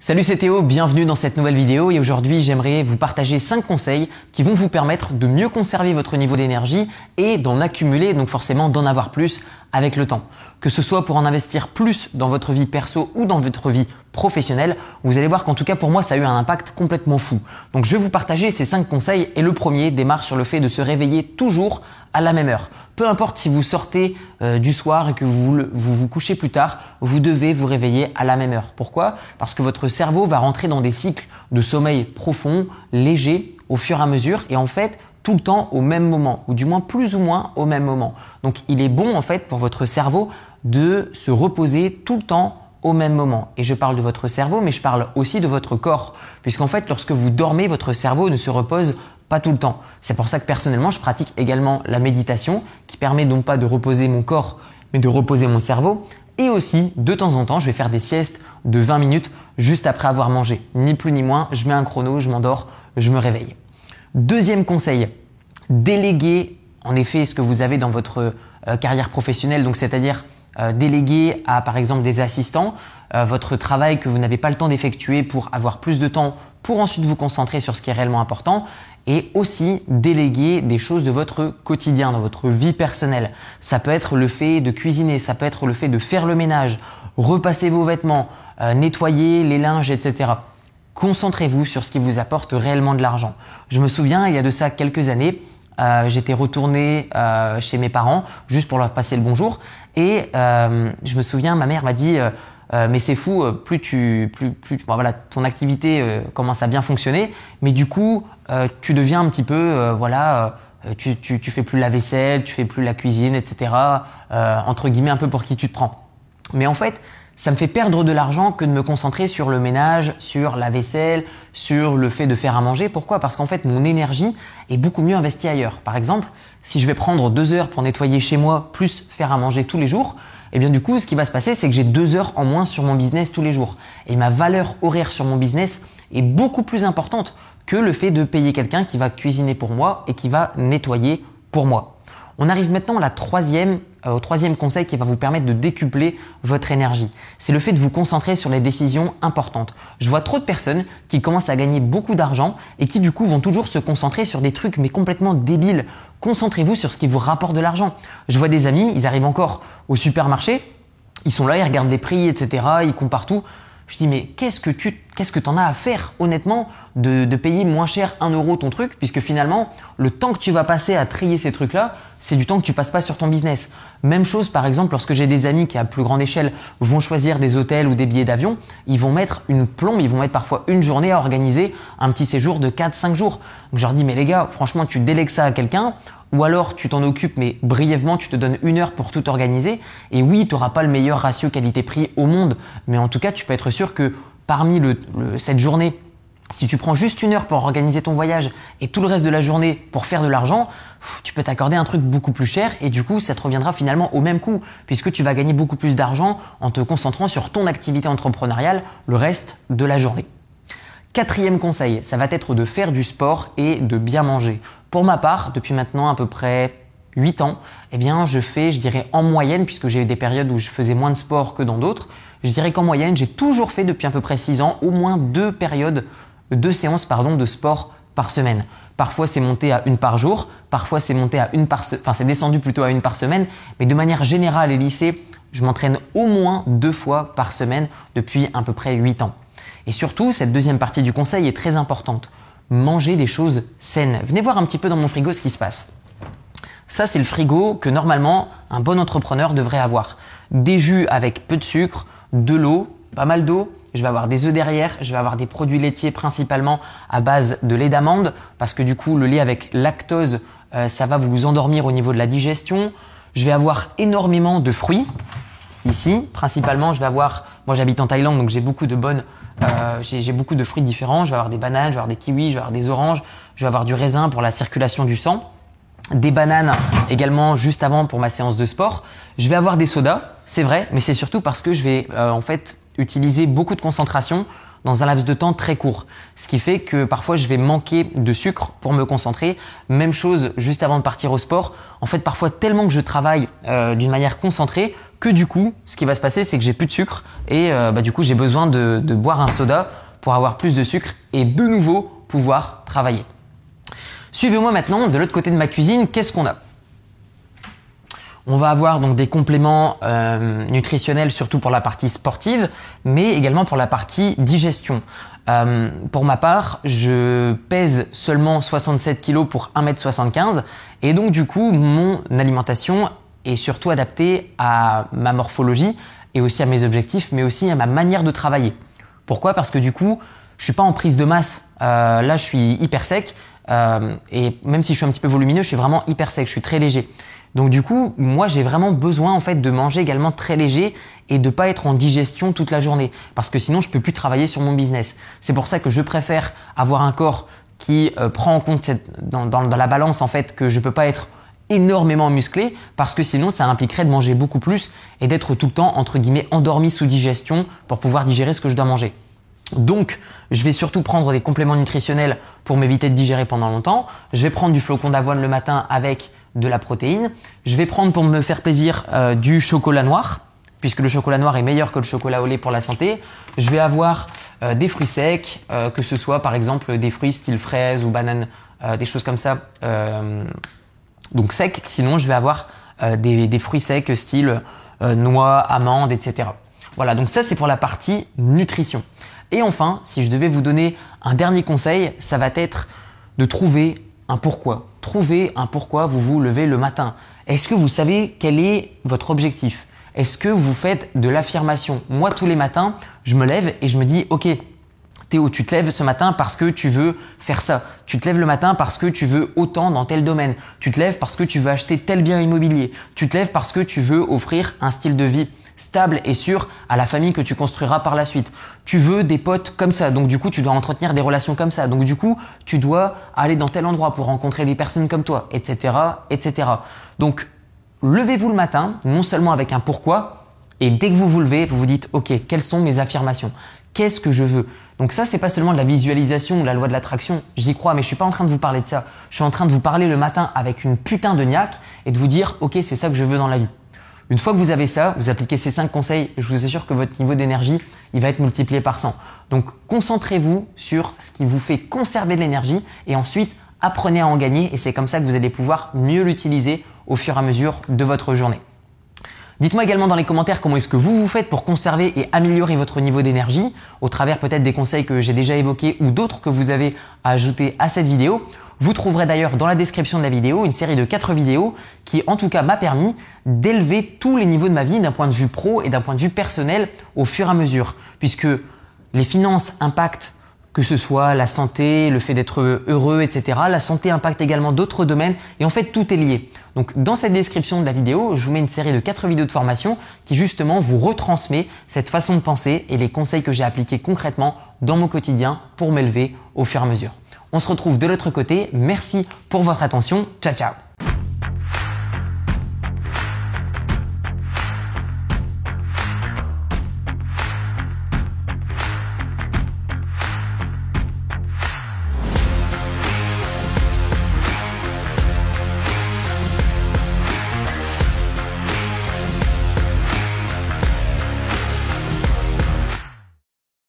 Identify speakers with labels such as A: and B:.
A: Salut c'est Théo, bienvenue dans cette nouvelle vidéo et aujourd'hui j'aimerais vous partager 5 conseils qui vont vous permettre de mieux conserver votre niveau d'énergie et d'en accumuler, donc forcément d'en avoir plus avec le temps. Que ce soit pour en investir plus dans votre vie perso ou dans votre vie professionnelle, vous allez voir qu'en tout cas pour moi ça a eu un impact complètement fou. Donc je vais vous partager ces 5 conseils et le premier démarre sur le fait de se réveiller toujours à la même heure. Peu importe si vous sortez euh, du soir et que vous, vous vous couchez plus tard, vous devez vous réveiller à la même heure. Pourquoi? Parce que votre cerveau va rentrer dans des cycles de sommeil profond, léger, au fur et à mesure, et en fait tout le temps au même moment, ou du moins plus ou moins au même moment. Donc il est bon en fait pour votre cerveau de se reposer tout le temps au même moment. Et je parle de votre cerveau, mais je parle aussi de votre corps. Puisqu'en fait, lorsque vous dormez, votre cerveau ne se repose pas tout le temps. C'est pour ça que personnellement, je pratique également la méditation qui permet non pas de reposer mon corps, mais de reposer mon cerveau. Et aussi, de temps en temps, je vais faire des siestes de 20 minutes juste après avoir mangé. Ni plus ni moins, je mets un chrono, je m'endors, je me réveille. Deuxième conseil, déléguer en effet ce que vous avez dans votre euh, carrière professionnelle, donc c'est-à-dire euh, déléguer à par exemple des assistants euh, votre travail que vous n'avez pas le temps d'effectuer pour avoir plus de temps pour ensuite vous concentrer sur ce qui est réellement important et aussi déléguer des choses de votre quotidien, dans votre vie personnelle. Ça peut être le fait de cuisiner, ça peut être le fait de faire le ménage, repasser vos vêtements, euh, nettoyer les linges, etc. Concentrez-vous sur ce qui vous apporte réellement de l'argent. Je me souviens, il y a de ça quelques années, euh, j'étais retourné euh, chez mes parents juste pour leur passer le bonjour et je me souviens, ma mère m'a dit euh, mais c'est fou, euh, plus tu, plus, plus, voilà, ton activité euh, commence à bien fonctionner, mais du coup, tu deviens un petit peu, voilà, tu, tu, tu fais plus la vaisselle, tu fais plus la cuisine, etc. entre guillemets, un peu pour qui tu te prends. Mais en fait, ça me fait perdre de l'argent que de me concentrer sur le ménage, sur la vaisselle, sur le fait de faire à manger. Pourquoi? Parce qu'en fait, mon énergie est beaucoup mieux investie ailleurs. Par exemple, si je vais prendre deux heures pour nettoyer chez moi, plus faire à manger tous les jours, et eh bien du coup, ce qui va se passer, c'est que j'ai deux heures en moins sur mon business tous les jours. Et ma valeur horaire sur mon business est beaucoup plus importante que le fait de payer quelqu'un qui va cuisiner pour moi et qui va nettoyer pour moi. On arrive maintenant euh, au troisième conseil qui va vous permettre de décupler votre énergie. C'est le fait de vous concentrer sur les décisions importantes. Je vois trop de personnes qui commencent à gagner beaucoup d'argent et qui du coup vont toujours se concentrer sur des trucs mais complètement débiles. Concentrez-vous sur ce qui vous rapporte de l'argent. Je vois des amis, ils arrivent encore au supermarché, ils sont là, ils regardent les prix, etc. Ils comparent tout. Je dis mais qu'est-ce que tu qu'est-ce que t'en as à faire honnêtement de, de, payer moins cher un euro ton truc puisque finalement le temps que tu vas passer à trier ces trucs là c'est du temps que tu passes pas sur ton business. Même chose par exemple lorsque j'ai des amis qui à plus grande échelle vont choisir des hôtels ou des billets d'avion, ils vont mettre une plombe, ils vont mettre parfois une journée à organiser un petit séjour de 4-5 jours. Donc je leur dis mais les gars franchement tu délègues ça à quelqu'un ou alors tu t'en occupes mais brièvement tu te donnes une heure pour tout organiser et oui tu n'auras pas le meilleur ratio qualité-prix au monde mais en tout cas tu peux être sûr que parmi le, cette journée si tu prends juste une heure pour organiser ton voyage et tout le reste de la journée pour faire de l'argent, tu peux t'accorder un truc beaucoup plus cher et du coup ça te reviendra finalement au même coût puisque tu vas gagner beaucoup plus d'argent en te concentrant sur ton activité entrepreneuriale le reste de la journée. Quatrième conseil, ça va être de faire du sport et de bien manger. Pour ma part, depuis maintenant à peu près 8 ans, eh bien, je fais, je dirais en moyenne, puisque j'ai eu des périodes où je faisais moins de sport que dans d'autres, je dirais qu'en moyenne, j'ai toujours fait depuis à peu près 6 ans au moins deux périodes, deux séances pardon, de sport par semaine. Parfois c'est monté à une par jour, parfois c'est monté à une par, enfin c'est descendu plutôt à une par semaine, mais de manière générale, les lycées, je m'entraîne au moins deux fois par semaine depuis à peu près 8 ans. Et surtout, cette deuxième partie du conseil est très importante manger des choses saines. Venez voir un petit peu dans mon frigo ce qui se passe. Ça, c'est le frigo que normalement un bon entrepreneur devrait avoir. Des jus avec peu de sucre, de l'eau, pas mal d'eau. Je vais avoir des œufs derrière, je vais avoir des produits laitiers principalement à base de lait d'amande parce que du coup le lait avec lactose, euh, ça va vous endormir au niveau de la digestion. Je vais avoir énormément de fruits ici. Principalement, je vais avoir, moi j'habite en Thaïlande donc j'ai beaucoup de bonnes euh, j'ai beaucoup de fruits différents. Je vais avoir des bananes, je vais avoir des kiwis, je vais avoir des oranges, je vais avoir du raisin pour la circulation du sang, des bananes également juste avant pour ma séance de sport. Je vais avoir des sodas, c'est vrai, mais c'est surtout parce que je vais euh, en fait utiliser beaucoup de concentration dans un laps de temps très court. Ce qui fait que parfois je vais manquer de sucre pour me concentrer. Même chose juste avant de partir au sport. En fait, parfois tellement que je travaille euh, d'une manière concentrée que du coup, ce qui va se passer, c'est que j'ai plus de sucre et euh, bah, du coup, j'ai besoin de, de boire un soda pour avoir plus de sucre et de nouveau pouvoir travailler. Suivez-moi maintenant de l'autre côté de ma cuisine. Qu'est-ce qu'on a? On va avoir donc des compléments euh, nutritionnels surtout pour la partie sportive, mais également pour la partie digestion. Euh, pour ma part, je pèse seulement 67 kg pour 1m75 et donc du coup mon alimentation est surtout adaptée à ma morphologie et aussi à mes objectifs, mais aussi à ma manière de travailler. Pourquoi? Parce que du coup, je suis pas en prise de masse. Euh, là, je suis hyper sec et même si je suis un petit peu volumineux, je suis vraiment hyper sec. Je suis très léger. Donc du coup, moi j'ai vraiment besoin en fait de manger également très léger et de pas être en digestion toute la journée parce que sinon je peux plus travailler sur mon business. C'est pour ça que je préfère avoir un corps qui euh, prend en compte dans, la balance en fait que je peux pas être énormément musclé parce que sinon ça impliquerait de manger beaucoup plus et d'être tout le temps entre guillemets endormi sous digestion pour pouvoir digérer ce que je dois manger. Donc, je vais surtout prendre des compléments nutritionnels pour m'éviter de digérer pendant longtemps. Je vais prendre du flocon d'avoine le matin avec de la protéine. Je vais prendre pour me faire plaisir euh, du chocolat noir, puisque le chocolat noir est meilleur que le chocolat au lait pour la santé. Je vais avoir euh, des fruits secs, euh, que ce soit par exemple des fruits style fraise ou banane, des choses comme ça. donc secs, sinon je vais avoir des, des, fruits secs style noix, amandes, etc. Voilà, donc ça c'est pour la partie nutrition. Et enfin, si je devais vous donner un dernier conseil, ça va être de trouver un pourquoi. Un pourquoi vous vous levez le matin. Est-ce que vous savez quel est votre objectif? Est-ce que vous faites de l'affirmation? Moi, tous les matins, je me lève et je me dis, ok, Théo, tu te lèves ce matin parce que tu veux faire ça. Tu te lèves le matin parce que tu veux autant dans tel domaine. Tu te lèves parce que tu veux acheter tel bien immobilier. Tu te lèves parce que tu veux offrir un style de vie stable et sûr à la famille que tu construiras par la suite. Tu veux des potes comme ça, donc du coup tu dois entretenir des relations comme ça, donc du coup tu dois aller dans tel endroit pour rencontrer des personnes comme toi, etc., etc. Donc levez-vous le matin, non seulement avec un pourquoi, et dès que vous vous levez, vous vous dites ok, quelles sont mes affirmations? Qu'est-ce que je veux? Donc ça, c'est pas seulement de la visualisation ou la loi de l'attraction. J'y crois, mais je suis pas en train de vous parler de ça. Je suis en train de vous parler le matin avec une putain de niaque et de vous dire, ok, c'est ça que je veux dans la vie. Une fois que vous avez ça, vous appliquez ces 5 conseils, je vous assure que votre niveau d'énergie, il va être multiplié par 100. Donc concentrez-vous sur ce qui vous fait conserver de l'énergie et ensuite apprenez à en gagner et c'est comme ça que vous allez pouvoir mieux l'utiliser au fur et à mesure de votre journée. Dites-moi également dans les commentaires comment est-ce que vous vous faites pour conserver et améliorer votre niveau d'énergie au travers peut-être des conseils que j'ai déjà évoqués ou d'autres que vous avez ajoutés à cette vidéo. Vous trouverez d'ailleurs dans la description de la vidéo une série de 4 vidéos qui en tout cas m'a permis d'élever tous les niveaux de ma vie d'un point de vue pro et d'un point de vue personnel au fur et à mesure. Puisque les finances impactent que ce soit la santé, le fait d'être heureux, etc. La santé impacte également d'autres domaines et en fait tout est lié. Donc dans cette description de la vidéo, je vous mets une série de 4 vidéos de formation qui justement vous retransmet cette façon de penser et les conseils que j'ai appliqués concrètement dans mon quotidien pour m'élever au fur et à mesure. On se retrouve de l'autre côté. Merci pour votre attention. Ciao ciao